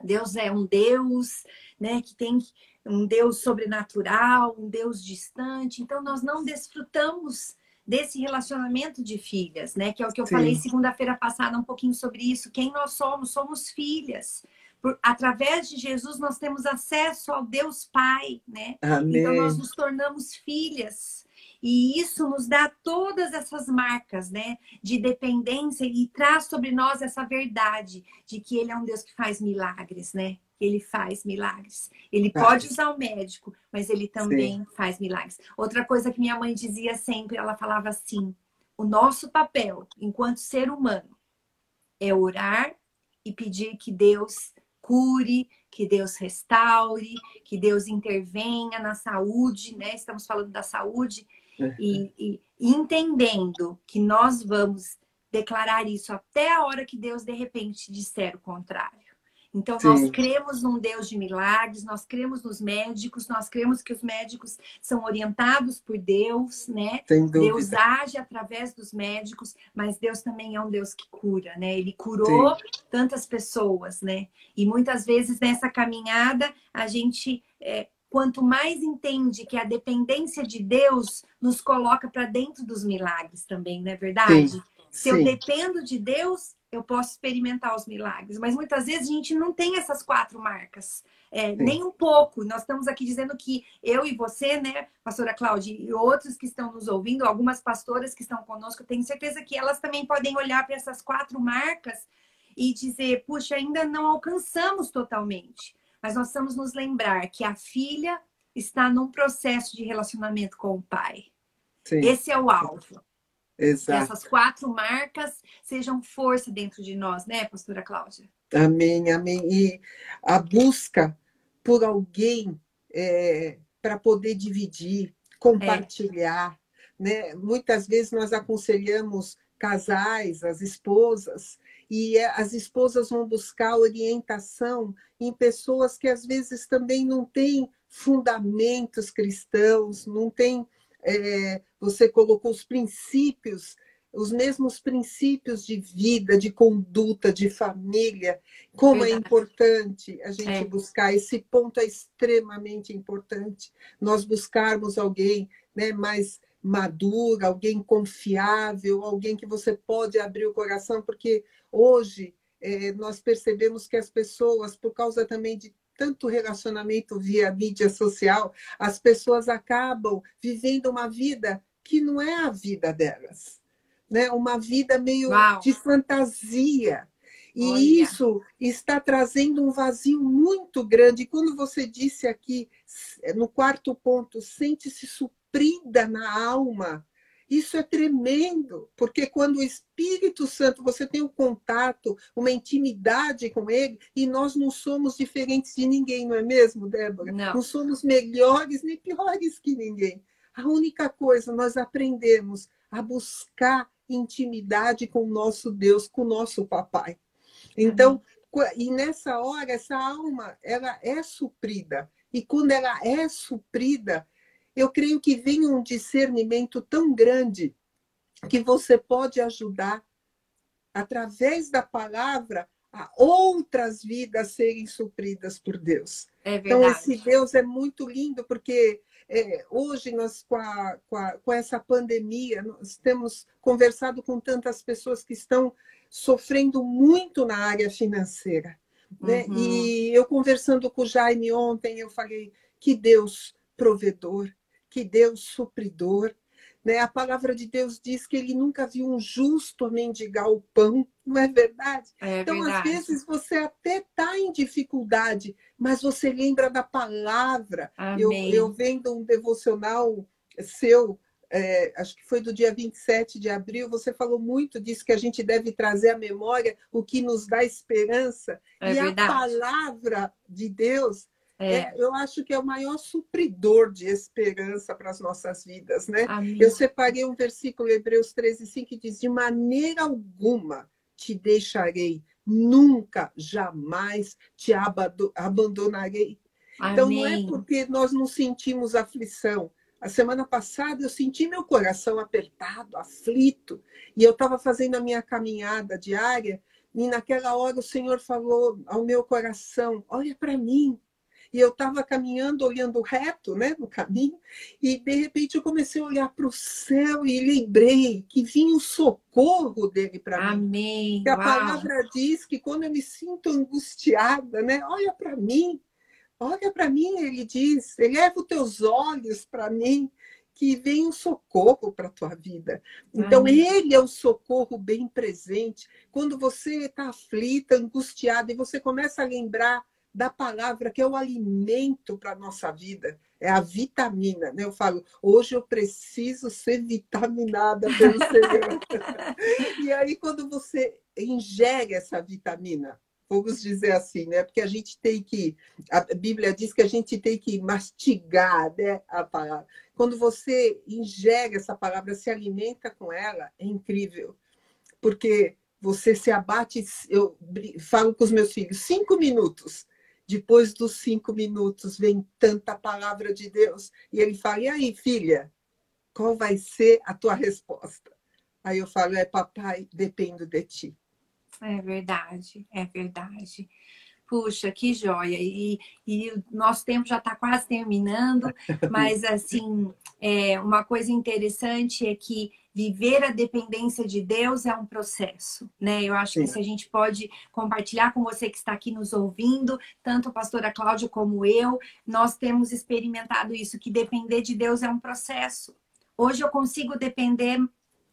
Deus é um Deus, né, que tem um Deus sobrenatural, um Deus distante, então nós não desfrutamos desse relacionamento de filhas, né? Que é o que eu Sim. falei segunda-feira passada um pouquinho sobre isso. Quem nós somos? Somos filhas. Por, através de Jesus nós temos acesso ao Deus Pai, né? Amém. Então nós nos tornamos filhas. E isso nos dá todas essas marcas, né, de dependência e traz sobre nós essa verdade de que ele é um Deus que faz milagres, né? Ele faz milagres. Ele pode usar o médico, mas ele também Sim. faz milagres. Outra coisa que minha mãe dizia sempre, ela falava assim: o nosso papel enquanto ser humano é orar e pedir que Deus cure, que Deus restaure, que Deus intervenha na saúde, né? Estamos falando da saúde e, e entendendo que nós vamos declarar isso até a hora que Deus de repente disser o contrário. Então, Sim. nós cremos num Deus de milagres, nós cremos nos médicos, nós cremos que os médicos são orientados por Deus, né? Deus age através dos médicos, mas Deus também é um Deus que cura, né? Ele curou Sim. tantas pessoas, né? E muitas vezes nessa caminhada, a gente. É, quanto mais entende que a dependência de Deus nos coloca para dentro dos milagres também, não é verdade? Sim. Se eu dependo de Deus, eu posso experimentar os milagres. Mas muitas vezes a gente não tem essas quatro marcas, é, nem um pouco. Nós estamos aqui dizendo que eu e você, né, pastora Cláudia, e outros que estão nos ouvindo, algumas pastoras que estão conosco, tenho certeza que elas também podem olhar para essas quatro marcas e dizer, puxa, ainda não alcançamos totalmente. Mas nós estamos nos lembrar que a filha está num processo de relacionamento com o pai. Sim. Esse é o alvo. Exato. essas quatro marcas sejam força dentro de nós, né, pastora Cláudia? Amém, amém. E a busca por alguém é, para poder dividir, compartilhar, é. né? Muitas vezes nós aconselhamos casais, as esposas, e é, as esposas vão buscar orientação em pessoas que às vezes também não têm fundamentos cristãos, não têm é, você colocou os princípios, os mesmos princípios de vida, de conduta, de família. Como é Verdade. é importante a gente é. buscar, esse ponto é extremamente importante. Nós buscarmos alguém né, mais maduro, alguém confiável, alguém que você pode abrir o coração, porque hoje é, nós percebemos que as pessoas, por causa também de tanto relacionamento via mídia social, as pessoas acabam vivendo uma vida que não é a vida delas, né? Uma vida meio Uau. de fantasia. E Olha. isso está trazendo um vazio muito grande. Quando você disse aqui, no quarto ponto, sente-se suprida na alma. Isso é tremendo, porque quando o Espírito Santo, você tem um contato, uma intimidade com ele, e nós não somos diferentes de ninguém, não é mesmo, Débora? Não, não somos melhores nem piores que ninguém. A única coisa, nós aprendemos a buscar intimidade com o nosso Deus, com o nosso papai. Então, e nessa hora, essa alma, ela é suprida. E quando ela é suprida, eu creio que vem um discernimento tão grande que você pode ajudar, através da palavra, a outras vidas serem supridas por Deus. É então, esse Deus é muito lindo, porque é, hoje, nós, com, a, com, a, com essa pandemia, nós temos conversado com tantas pessoas que estão sofrendo muito na área financeira. Né? Uhum. E eu conversando com o Jaime ontem, eu falei que Deus provedor, que Deus supridor. Né? A palavra de Deus diz que ele nunca viu um justo mendigar o pão, não é verdade? É então, verdade. às vezes, você até está em dificuldade, mas você lembra da palavra. Eu, eu vendo um devocional seu é, acho que foi do dia 27 de abril, você falou muito disso, que a gente deve trazer à memória o que nos dá esperança. É e verdade. a palavra de Deus, é. é. eu acho que é o maior supridor de esperança para as nossas vidas. Né? Eu separei um versículo, Hebreus 13, 5, que diz: De maneira alguma te deixarei, nunca, jamais te abandonarei. Amém. Então, não é porque nós não sentimos aflição, a semana passada eu senti meu coração apertado, aflito, e eu estava fazendo a minha caminhada diária, e naquela hora o Senhor falou ao meu coração: Olha para mim. E eu estava caminhando, olhando reto né, no caminho, e de repente eu comecei a olhar para o céu e lembrei que vinha o socorro dele para mim. Amém. Que a palavra diz que quando eu me sinto angustiada, né, olha para mim, Olha para mim, ele diz, eleva os teus olhos para mim, que vem um socorro para a tua vida. Então, Ai. ele é o socorro bem presente. Quando você está aflita, angustiada, e você começa a lembrar da palavra que é o alimento para a nossa vida, é a vitamina. Né? Eu falo, hoje eu preciso ser vitaminada pelo Senhor. e aí, quando você ingere essa vitamina, vamos dizer assim, né? Porque a gente tem que, a Bíblia diz que a gente tem que mastigar né, a palavra. Quando você ingere essa palavra, se alimenta com ela, é incrível. Porque você se abate, eu falo com os meus filhos, cinco minutos. Depois dos cinco minutos vem tanta palavra de Deus. E ele fala, e aí, filha, qual vai ser a tua resposta? Aí eu falo, é papai, dependo de ti. É verdade, é verdade. Puxa, que joia! E, e o nosso tempo já está quase terminando, mas assim, é, uma coisa interessante é que viver a dependência de Deus é um processo, né? Eu acho Sim. que se a gente pode compartilhar com você que está aqui nos ouvindo, tanto a pastora Cláudia como eu, nós temos experimentado isso, que depender de Deus é um processo. Hoje eu consigo depender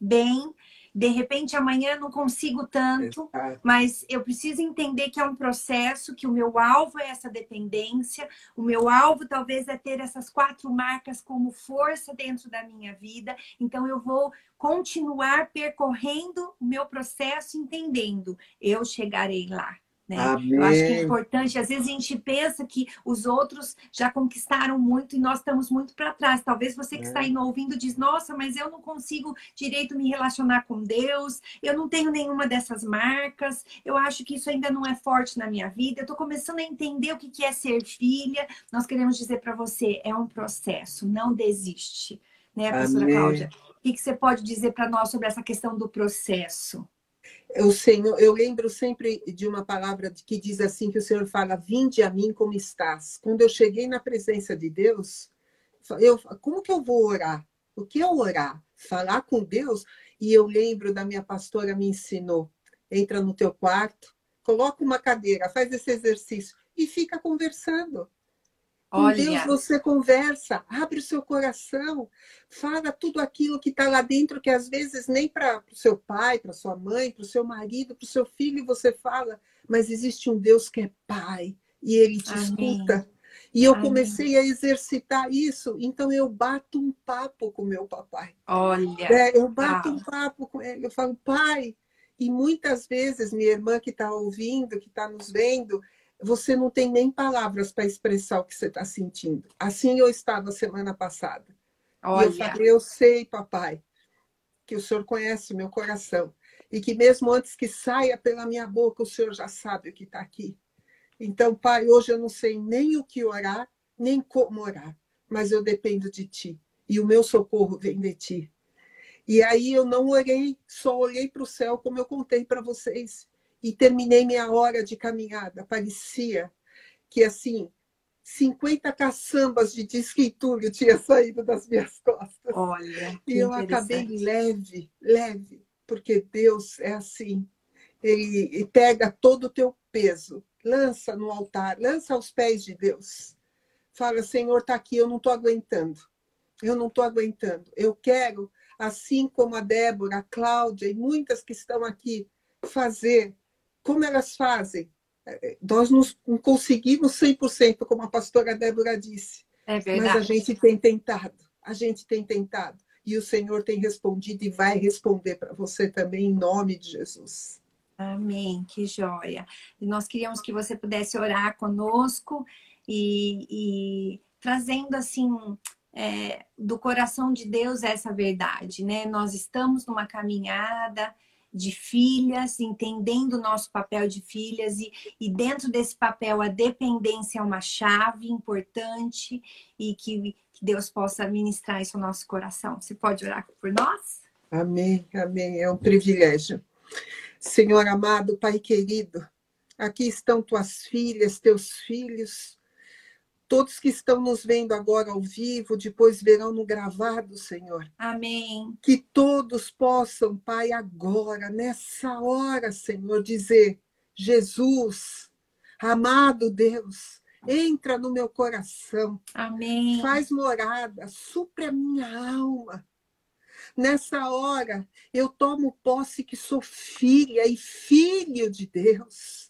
bem, de repente amanhã não consigo tanto, Exato. mas eu preciso entender que é um processo, que o meu alvo é essa dependência, o meu alvo talvez é ter essas quatro marcas como força dentro da minha vida, então eu vou continuar percorrendo o meu processo entendendo, eu chegarei lá. Né? Eu acho que é importante. Às vezes a gente pensa que os outros já conquistaram muito e nós estamos muito para trás. Talvez você que é. está aí ouvindo diz: Nossa, mas eu não consigo direito me relacionar com Deus, eu não tenho nenhuma dessas marcas, eu acho que isso ainda não é forte na minha vida. Eu estou começando a entender o que é ser filha. Nós queremos dizer para você: é um processo, não desiste. Né, professora Amém. Cláudia? O que você pode dizer para nós sobre essa questão do processo? O Senhor, eu lembro sempre de uma palavra que diz assim que o Senhor fala: "Vinde a mim como estás". Quando eu cheguei na presença de Deus, eu como que eu vou orar? O que é orar? Falar com Deus? E eu lembro da minha pastora me ensinou: entra no teu quarto, coloca uma cadeira, faz esse exercício e fica conversando. Com Olha. Deus você conversa, abre o seu coração, fala tudo aquilo que está lá dentro, que às vezes nem para o seu pai, para sua mãe, para o seu marido, para o seu filho você fala, mas existe um Deus que é pai e ele te Amém. escuta. E eu Amém. comecei a exercitar isso, então eu bato um papo com meu papai. Olha. É, eu bato ah. um papo com ele, eu falo, pai. E muitas vezes, minha irmã que está ouvindo, que está nos vendo, você não tem nem palavras para expressar o que você está sentindo. Assim eu estava semana passada. Olha. Eu falei, eu sei, papai, que o senhor conhece meu coração. E que mesmo antes que saia pela minha boca, o senhor já sabe o que está aqui. Então, pai, hoje eu não sei nem o que orar, nem como orar, mas eu dependo de ti. E o meu socorro vem de ti. E aí eu não orei, só olhei para o céu, como eu contei para vocês e terminei minha hora de caminhada. Parecia que, assim, 50 caçambas de escritura tinha saído das minhas costas. Olha, e eu acabei leve, leve, porque Deus é assim. Ele pega todo o teu peso, lança no altar, lança aos pés de Deus. Fala, Senhor, está aqui, eu não estou aguentando. Eu não estou aguentando. Eu quero, assim como a Débora, a Cláudia e muitas que estão aqui, fazer como elas fazem? É, é, nós não conseguimos 100%, como a pastora Débora disse. É verdade. Mas a gente tem tentado, a gente tem tentado. E o Senhor tem respondido e vai responder para você também, em nome de Jesus. Amém, que joia. E nós queríamos que você pudesse orar conosco e, e trazendo assim é, do coração de Deus essa verdade, né? Nós estamos numa caminhada de filhas, entendendo o nosso papel de filhas, e, e dentro desse papel a dependência é uma chave importante e que, que Deus possa ministrar isso ao nosso coração. Você pode orar por nós? Amém, amém. É um privilégio. Senhor amado, Pai querido, aqui estão tuas filhas, teus filhos Todos que estão nos vendo agora ao vivo, depois verão no gravado, Senhor. Amém. Que todos possam, Pai, agora, nessa hora, Senhor, dizer: Jesus, amado Deus, entra no meu coração. Amém. Faz morada, supre a minha alma. Nessa hora, eu tomo posse que sou filha e filho de Deus.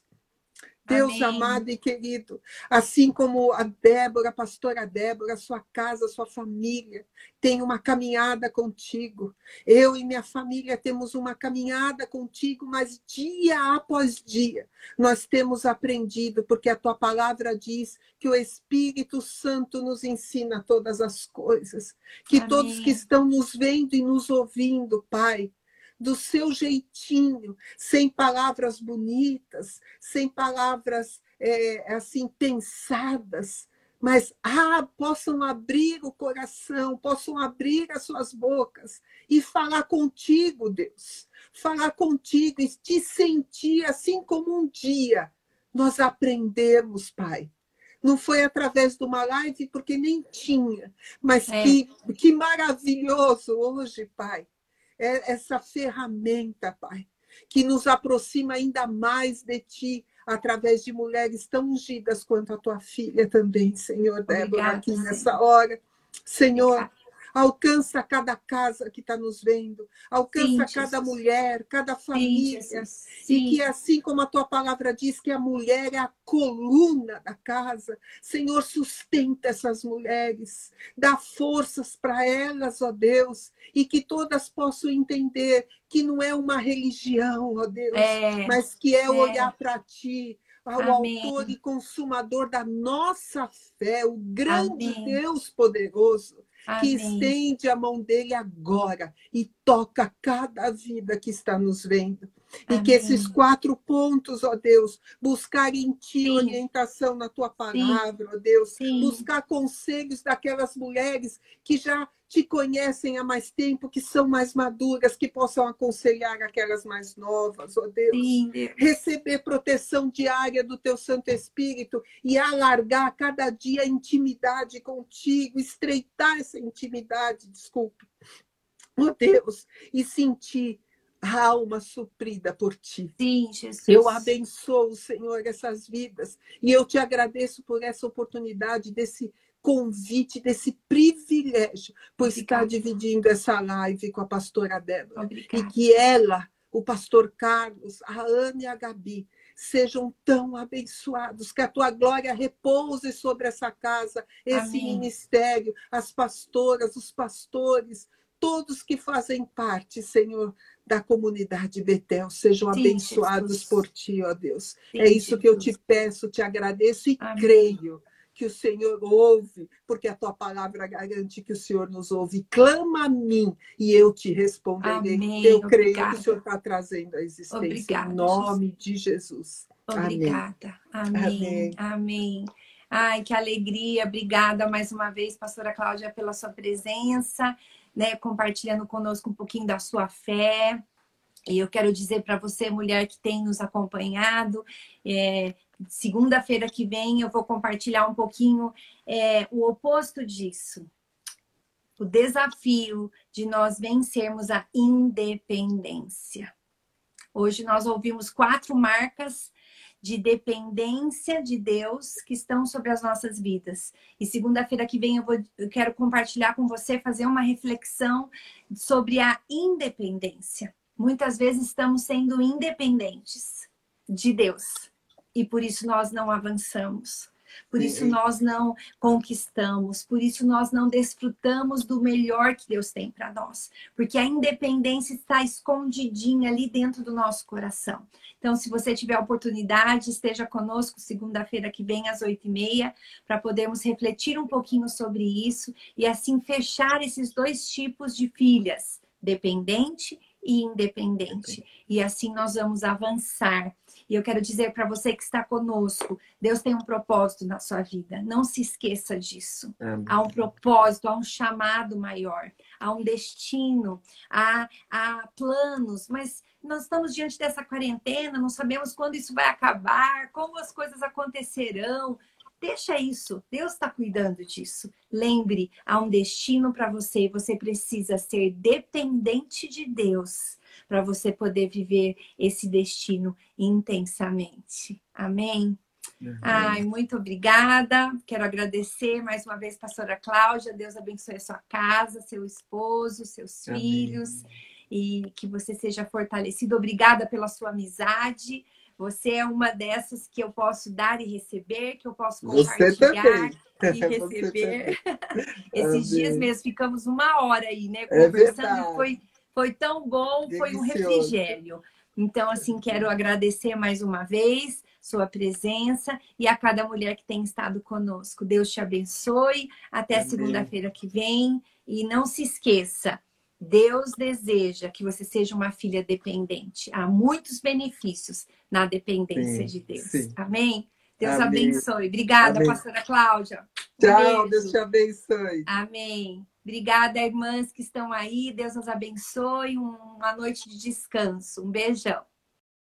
Deus Amém. amado e querido, assim como a Débora, a pastora Débora, sua casa, sua família tem uma caminhada contigo. Eu e minha família temos uma caminhada contigo, mas dia após dia nós temos aprendido, porque a tua palavra diz que o Espírito Santo nos ensina todas as coisas. Que Amém. todos que estão nos vendo e nos ouvindo, Pai, do seu jeitinho, sem palavras bonitas, sem palavras é, assim pensadas, mas ah, possam abrir o coração, possam abrir as suas bocas e falar contigo, Deus. Falar contigo e te sentir assim como um dia nós aprendemos, Pai. Não foi através de uma live, porque nem tinha, mas é. que, que maravilhoso hoje, Pai, é essa ferramenta, Pai, que nos aproxima ainda mais de Ti, através de mulheres tão ungidas quanto a tua filha também, Senhor Débora, aqui nessa hora. Senhor, Obrigada. Alcança cada casa que está nos vendo, alcança Sim, cada mulher, cada família. Sim, e que assim como a tua palavra diz que a mulher é a coluna da casa, Senhor, sustenta essas mulheres, dá forças para elas, ó Deus, e que todas possam entender que não é uma religião, ó Deus, é, mas que é, é. olhar para ti, ao Amém. autor e consumador da nossa fé, o grande Amém. Deus poderoso, Amém. que estende a mão dele agora e toca cada vida que está nos vendo. Amém. E que esses quatro pontos, ó Deus, buscar em Ti Sim. orientação na Tua palavra, Sim. ó Deus, Sim. buscar conselhos daquelas mulheres que já te conhecem há mais tempo, que são mais maduras, que possam aconselhar aquelas mais novas, ó Deus. Sim, Deus. Receber proteção diária do Teu Santo Espírito e alargar cada dia a intimidade contigo, estreitar essa intimidade, desculpe, ó Deus, e sentir alma suprida por ti. Sim, Jesus. Eu abençoo, Senhor, essas vidas. E eu te agradeço por essa oportunidade, desse convite, desse privilégio, por Obrigada. estar dividindo essa live com a pastora Débora. Obrigada. E que ela, o pastor Carlos, a Ana e a Gabi, sejam tão abençoados, que a tua glória repouse sobre essa casa, esse Amém. ministério, as pastoras, os pastores, todos que fazem parte, Senhor, da comunidade Betel, sejam Sim, abençoados Jesus. por ti, ó Deus. Sim, é isso Jesus. que eu te peço, te agradeço e Amém. creio que o Senhor ouve, porque a tua palavra garante que o Senhor nos ouve. Clama a mim e eu te responderei. Amém. Eu creio Obrigada. que o Senhor está trazendo a existência Obrigada, em nome Jesus. de Jesus. Obrigada. Amém. Amém. Amém. Ai, que alegria. Obrigada mais uma vez, pastora Cláudia, pela sua presença, né, compartilhando conosco um pouquinho da sua fé. E eu quero dizer para você, mulher que tem nos acompanhado, é, segunda-feira que vem eu vou compartilhar um pouquinho é, o oposto disso. O desafio de nós vencermos a independência. Hoje nós ouvimos quatro marcas de dependência de Deus que estão sobre as nossas vidas. E segunda-feira que vem eu, vou, eu quero compartilhar com você, fazer uma reflexão sobre a independência. Muitas vezes estamos sendo independentes de Deus e por isso nós não avançamos. Por isso nós não conquistamos, por isso nós não desfrutamos do melhor que Deus tem para nós, porque a independência está escondidinha ali dentro do nosso coração. Então, se você tiver oportunidade, esteja conosco segunda-feira que vem às oito e meia, para podermos refletir um pouquinho sobre isso e assim fechar esses dois tipos de filhas, dependente e independente. E assim nós vamos avançar e eu quero dizer para você que está conosco, Deus tem um propósito na sua vida. Não se esqueça disso. Amém. Há um propósito, há um chamado maior, há um destino, há, há planos, mas nós estamos diante dessa quarentena, não sabemos quando isso vai acabar, como as coisas acontecerão. Deixa isso, Deus está cuidando disso. Lembre, há um destino para você e você precisa ser dependente de Deus para você poder viver esse destino intensamente. Amém? Uhum. Ai, muito obrigada. Quero agradecer mais uma vez, pastora Cláudia. Deus abençoe a sua casa, seu esposo, seus Amém. filhos e que você seja fortalecido. Obrigada pela sua amizade. Você é uma dessas que eu posso dar e receber, que eu posso compartilhar e receber. Esses Amém. dias mesmo ficamos uma hora aí, né? É conversando é e foi foi tão bom, Delicioso. foi um refrigério. Então, assim, quero agradecer mais uma vez sua presença e a cada mulher que tem estado conosco. Deus te abençoe. Até segunda-feira que vem. E não se esqueça, Deus deseja que você seja uma filha dependente. Há muitos benefícios na dependência sim, de Deus. Sim. Amém? Deus Amém. abençoe. Obrigada, Amém. pastora Cláudia. Tchau, um Deus te abençoe. Amém. Obrigada, irmãs que estão aí. Deus nos abençoe. Uma noite de descanso. Um beijão.